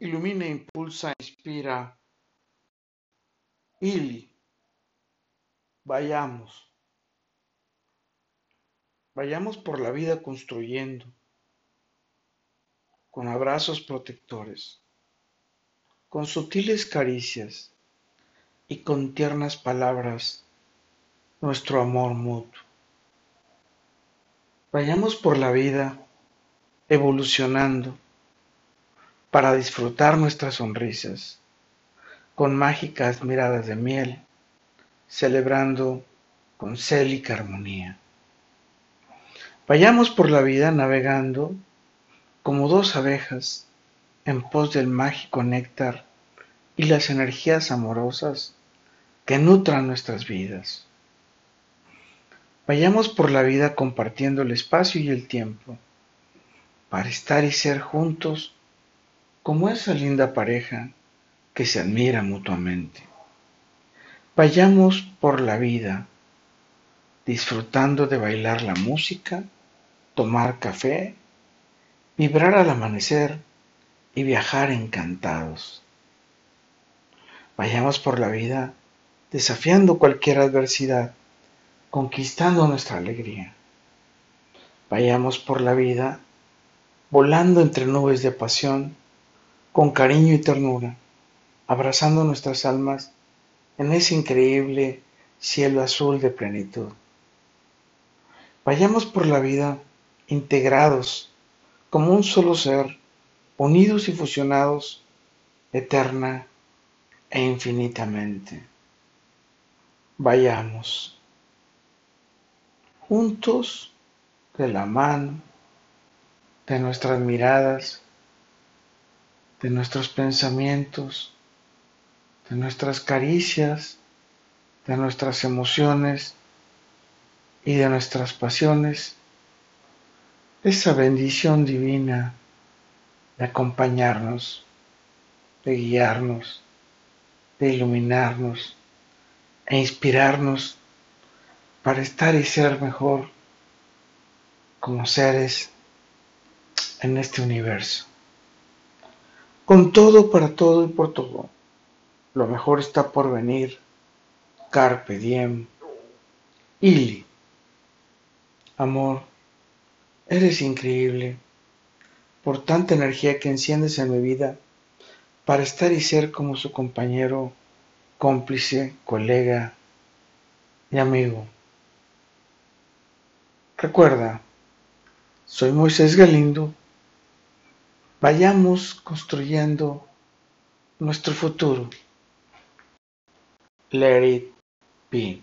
ilumina, impulsa, inspira. Ili, vayamos. Vayamos por la vida construyendo, con abrazos protectores, con sutiles caricias y con tiernas palabras, nuestro amor mutuo. Vayamos por la vida evolucionando para disfrutar nuestras sonrisas con mágicas miradas de miel, celebrando con célica armonía. Vayamos por la vida navegando como dos abejas en pos del mágico néctar y las energías amorosas que nutran nuestras vidas. Vayamos por la vida compartiendo el espacio y el tiempo para estar y ser juntos como esa linda pareja que se admira mutuamente. Vayamos por la vida disfrutando de bailar la música tomar café, vibrar al amanecer y viajar encantados. Vayamos por la vida desafiando cualquier adversidad, conquistando nuestra alegría. Vayamos por la vida volando entre nubes de pasión, con cariño y ternura, abrazando nuestras almas en ese increíble cielo azul de plenitud. Vayamos por la vida integrados como un solo ser, unidos y fusionados eterna e infinitamente. Vayamos juntos de la mano, de nuestras miradas, de nuestros pensamientos, de nuestras caricias, de nuestras emociones y de nuestras pasiones esa bendición divina de acompañarnos, de guiarnos, de iluminarnos e inspirarnos para estar y ser mejor como seres en este universo. Con todo, para todo y por todo, lo mejor está por venir. Carpe diem. Ili. Amor Eres increíble por tanta energía que enciendes en mi vida para estar y ser como su compañero, cómplice, colega y amigo. Recuerda, soy Moisés Galindo. Vayamos construyendo nuestro futuro. Let it be.